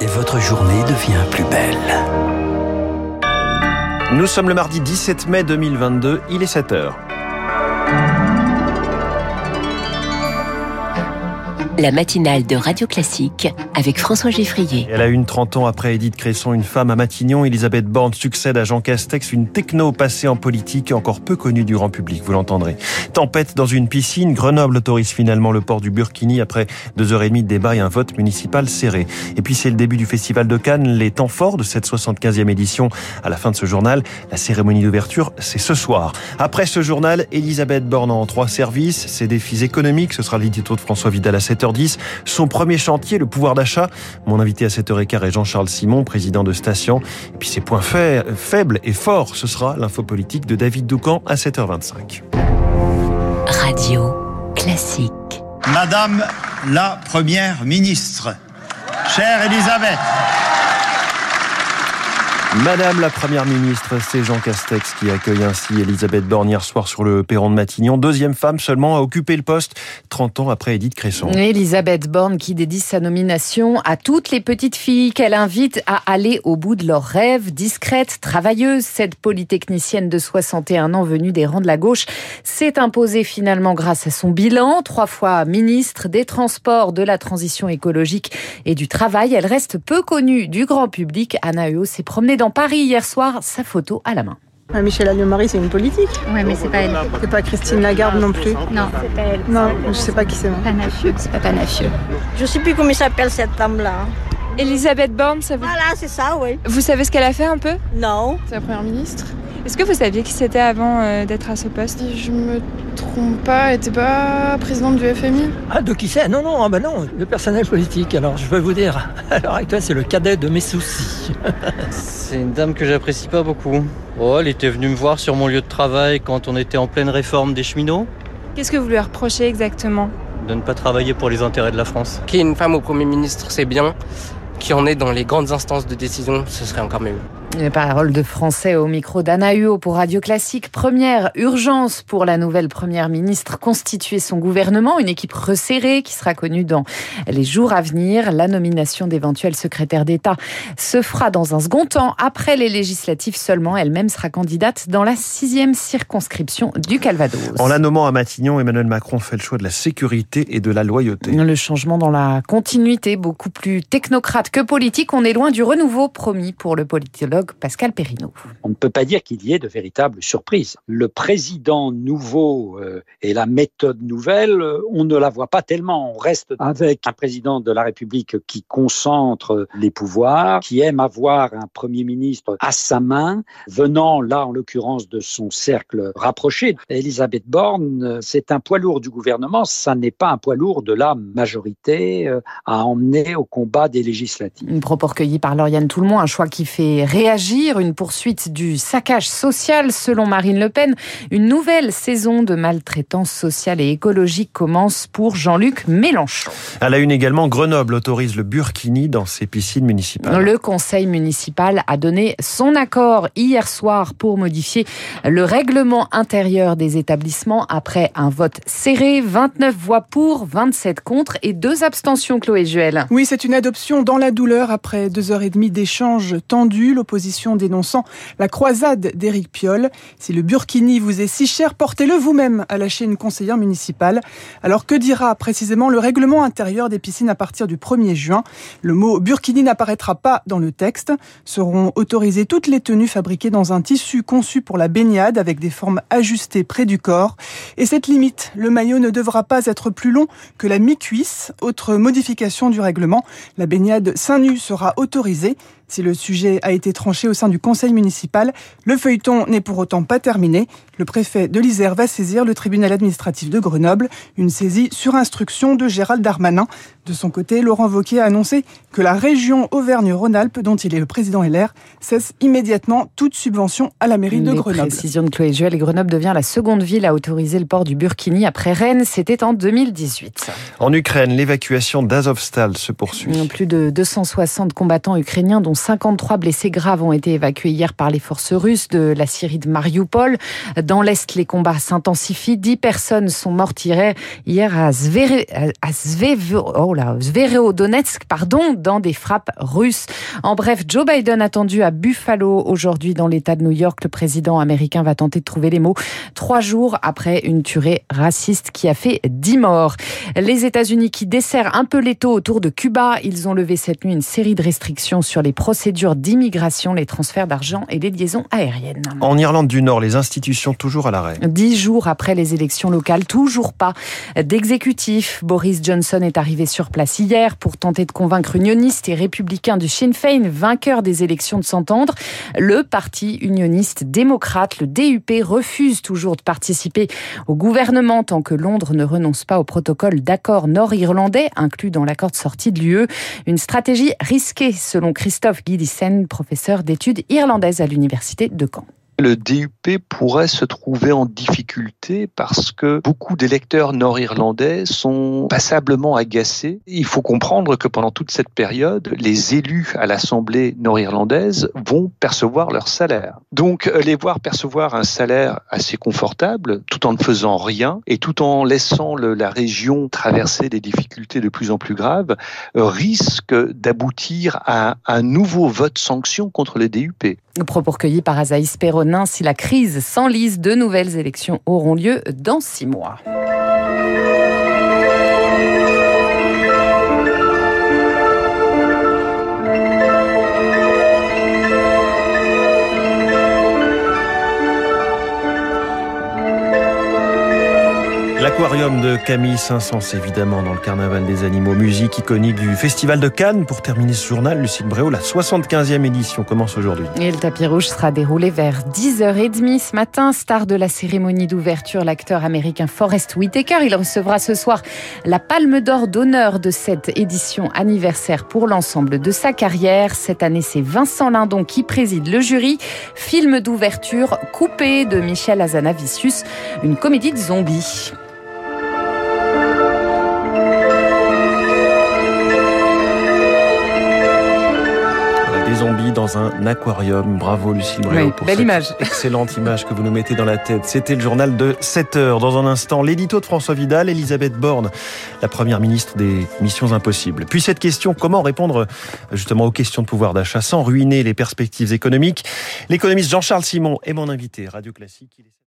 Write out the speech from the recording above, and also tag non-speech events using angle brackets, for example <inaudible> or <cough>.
et votre journée devient plus belle. Nous sommes le mardi 17 mai 2022, il est 7 heures. La matinale de Radio Classique avec François Geffrier. Elle a une 30 ans après Edith Cresson, une femme à Matignon. Elisabeth Borne succède à Jean Castex, une techno passée en politique encore peu connue du grand public, vous l'entendrez. Tempête dans une piscine, Grenoble autorise finalement le port du Burkini après deux heures et demie de débat et un vote municipal serré. Et puis c'est le début du Festival de Cannes, les temps forts de cette 75e édition. À la fin de ce journal, la cérémonie d'ouverture, c'est ce soir. Après ce journal, Elisabeth Borne en trois services, ses défis économiques, ce sera l'édito de François Vidal à 7h 10 Son premier chantier, le pouvoir d'achat. Mon invité à 7h15 est Jean-Charles Simon, président de Station. Et puis ses points faibles et forts, ce sera l'info politique de David Doucan à 7h25. Radio classique. Madame la Première ministre, chère Elisabeth, Madame la Première ministre, c'est Jean Castex qui accueille ainsi Elisabeth Borne hier soir sur le perron de Matignon. Deuxième femme seulement à occuper le poste 30 ans après Edith Cresson. Elisabeth Borne qui dédie sa nomination à toutes les petites filles qu'elle invite à aller au bout de leurs rêves. Discrète, travailleuse, cette polytechnicienne de 61 ans venue des rangs de la gauche s'est imposée finalement grâce à son bilan. Trois fois ministre des Transports, de la Transition écologique et du Travail. Elle reste peu connue du grand public. Anna Eo s'est promenée dans Paris hier soir, sa photo à la main. Ah, Michel Alliot-Marie, c'est une politique. Ouais, mais c'est pas elle. C'est pas Christine Lagarde non plus. Non, c'est pas elle. Non, je sais pas qui c'est. Panafieux, c'est pas Panafieux. Je sais plus comment s'appelle cette dame-là. Elisabeth Borne, ça vous... Voilà, c'est ça, oui. Vous savez ce qu'elle a fait un peu? Non. C'est la première ministre? Est-ce que vous saviez qui c'était avant euh, d'être à ce poste? Si je me trompe pas, elle était pas présidente du FMI Ah, de qui c'est? Non, non, ah bah non, le personnel politique. Alors, je veux vous dire, <laughs> à l'heure actuelle, c'est le cadet de mes soucis. <laughs> c'est une dame que j'apprécie pas beaucoup. Oh, elle était venue me voir sur mon lieu de travail quand on était en pleine réforme des cheminots. Qu'est-ce que vous lui reprochez exactement? De ne pas travailler pour les intérêts de la France. Qu'il y ait une femme au Premier ministre, c'est bien. Qui en est dans les grandes instances de décision, ce serait encore mieux. Les paroles de français au micro d'Anna Huot pour Radio Classique. Première urgence pour la nouvelle première ministre, constituer son gouvernement, une équipe resserrée qui sera connue dans les jours à venir. La nomination d'éventuels secrétaires d'État se fera dans un second temps, après les législatives seulement. Elle-même sera candidate dans la sixième circonscription du Calvados. En la nommant à Matignon, Emmanuel Macron fait le choix de la sécurité et de la loyauté. Le changement dans la continuité, beaucoup plus technocrate que politique. On est loin du renouveau promis pour le politologue Pascal Perrineau. On ne peut pas dire qu'il y ait de véritables surprises. Le président nouveau euh, et la méthode nouvelle, euh, on ne la voit pas tellement. On reste avec un président de la République qui concentre les pouvoirs, qui aime avoir un premier ministre à sa main, venant là en l'occurrence de son cercle rapproché. Elisabeth Borne, euh, c'est un poids lourd du gouvernement, ça n'est pas un poids lourd de la majorité à emmener au combat des législatives. Une propos par Lauriane Tout-le-Monde, un choix qui fait réagir, une poursuite du saccage social selon Marine Le Pen. Une nouvelle saison de maltraitance sociale et écologique commence pour Jean-Luc Mélenchon. À la une également, Grenoble autorise le burkini dans ses piscines municipales. Le conseil municipal a donné son accord hier soir pour modifier le règlement intérieur des établissements après un vote serré, 29 voix pour, 27 contre et deux abstentions, Chloé Juel. Oui, c'est une adoption dans la douleur après deux heures et demie d'échanges tendus, l'opposition dénonçant la croisade d'Éric Piolle. Si le burkini vous est si cher, portez-le vous-même, a lâché une conseillère municipale. Alors que dira précisément le règlement intérieur des piscines à partir du 1er juin? Le mot burkini n'apparaîtra pas dans le texte. Seront autorisées toutes les tenues fabriquées dans un tissu conçu pour la baignade avec des formes ajustées près du corps. Et cette limite, le maillot ne devra pas être plus long que la mi-cuisse. Autre modification du règlement, la baignade seins nus sera autorisée. Si le sujet a été tranché au sein du conseil municipal, le feuilleton n'est pour autant pas terminé. Le préfet de l'Isère va saisir le tribunal administratif de Grenoble, une saisie sur instruction de Gérald Darmanin. De son côté, Laurent Wauquiez a annoncé que la région Auvergne-Rhône-Alpes, dont il est le président LR, cesse immédiatement toute subvention à la mairie de Les Grenoble. précisions de Chloé Juel Grenoble devient la seconde ville à autoriser le port du burkini après Rennes. C'était en 2018. En Ukraine, l'évacuation d'Azovstal se poursuit. Plus de 260 combattants ukrainiens, dont 53 blessés graves ont été évacués hier par les forces russes de la Syrie de Mariupol. Dans l'Est, les combats s'intensifient. 10 personnes sont mortes hier, à, Zvere, à oh là, Zverodonetsk, pardon, dans des frappes russes. En bref, Joe Biden attendu à Buffalo aujourd'hui dans l'État de New York. Le président américain va tenter de trouver les mots trois jours après une tuerie raciste qui a fait 10 morts. Les États-Unis qui desserrent un peu l'étau autour de Cuba, ils ont levé cette nuit une série de restrictions sur les procédures d'immigration, les transferts d'argent et les liaisons aériennes. En Irlande du Nord, les institutions toujours à l'arrêt. Dix jours après les élections locales, toujours pas d'exécutif. Boris Johnson est arrivé sur place hier pour tenter de convaincre unionistes et républicains du Sinn Féin, vainqueurs des élections, de s'entendre. Le parti unioniste démocrate, le DUP, refuse toujours de participer au gouvernement tant que Londres ne renonce pas au protocole d'accord nord-irlandais inclus dans l'accord de sortie de l'UE. Une stratégie risquée selon Christophe Guidissen, professeur d'études irlandaises à l'université de Caen le DUP pourrait se trouver en difficulté parce que beaucoup d'électeurs nord-irlandais sont passablement agacés. Il faut comprendre que pendant toute cette période, les élus à l'Assemblée nord-irlandaise vont percevoir leur salaire. Donc les voir percevoir un salaire assez confortable tout en ne faisant rien et tout en laissant la région traverser des difficultés de plus en plus graves risque d'aboutir à un nouveau vote sanction contre le DUP. Propos recueillis par Azaïs Perronin, si la crise s'enlise, de nouvelles élections auront lieu dans six mois. L'aquarium de Camille Saint-Saëns, évidemment, dans le carnaval des animaux, musique iconique du Festival de Cannes. Pour terminer ce journal, Lucille Bréau, la 75e édition commence aujourd'hui. Et le tapis rouge sera déroulé vers 10h30 ce matin. Star de la cérémonie d'ouverture, l'acteur américain Forrest Whitaker. Il recevra ce soir la palme d'or d'honneur de cette édition anniversaire pour l'ensemble de sa carrière. Cette année, c'est Vincent Lindon qui préside le jury. Film d'ouverture coupé de Michel Azanavicius, une comédie de zombies. Zombies dans un aquarium. Bravo Lucille Bréau pour belle cette image. <laughs> excellente image que vous nous mettez dans la tête. C'était le journal de 7 heures. Dans un instant, l'édito de François Vidal, Elisabeth Borne, la première ministre des Missions Impossibles. Puis cette question, comment répondre justement aux questions de pouvoir d'achat sans ruiner les perspectives économiques? L'économiste Jean-Charles Simon est mon invité. Radio Classique.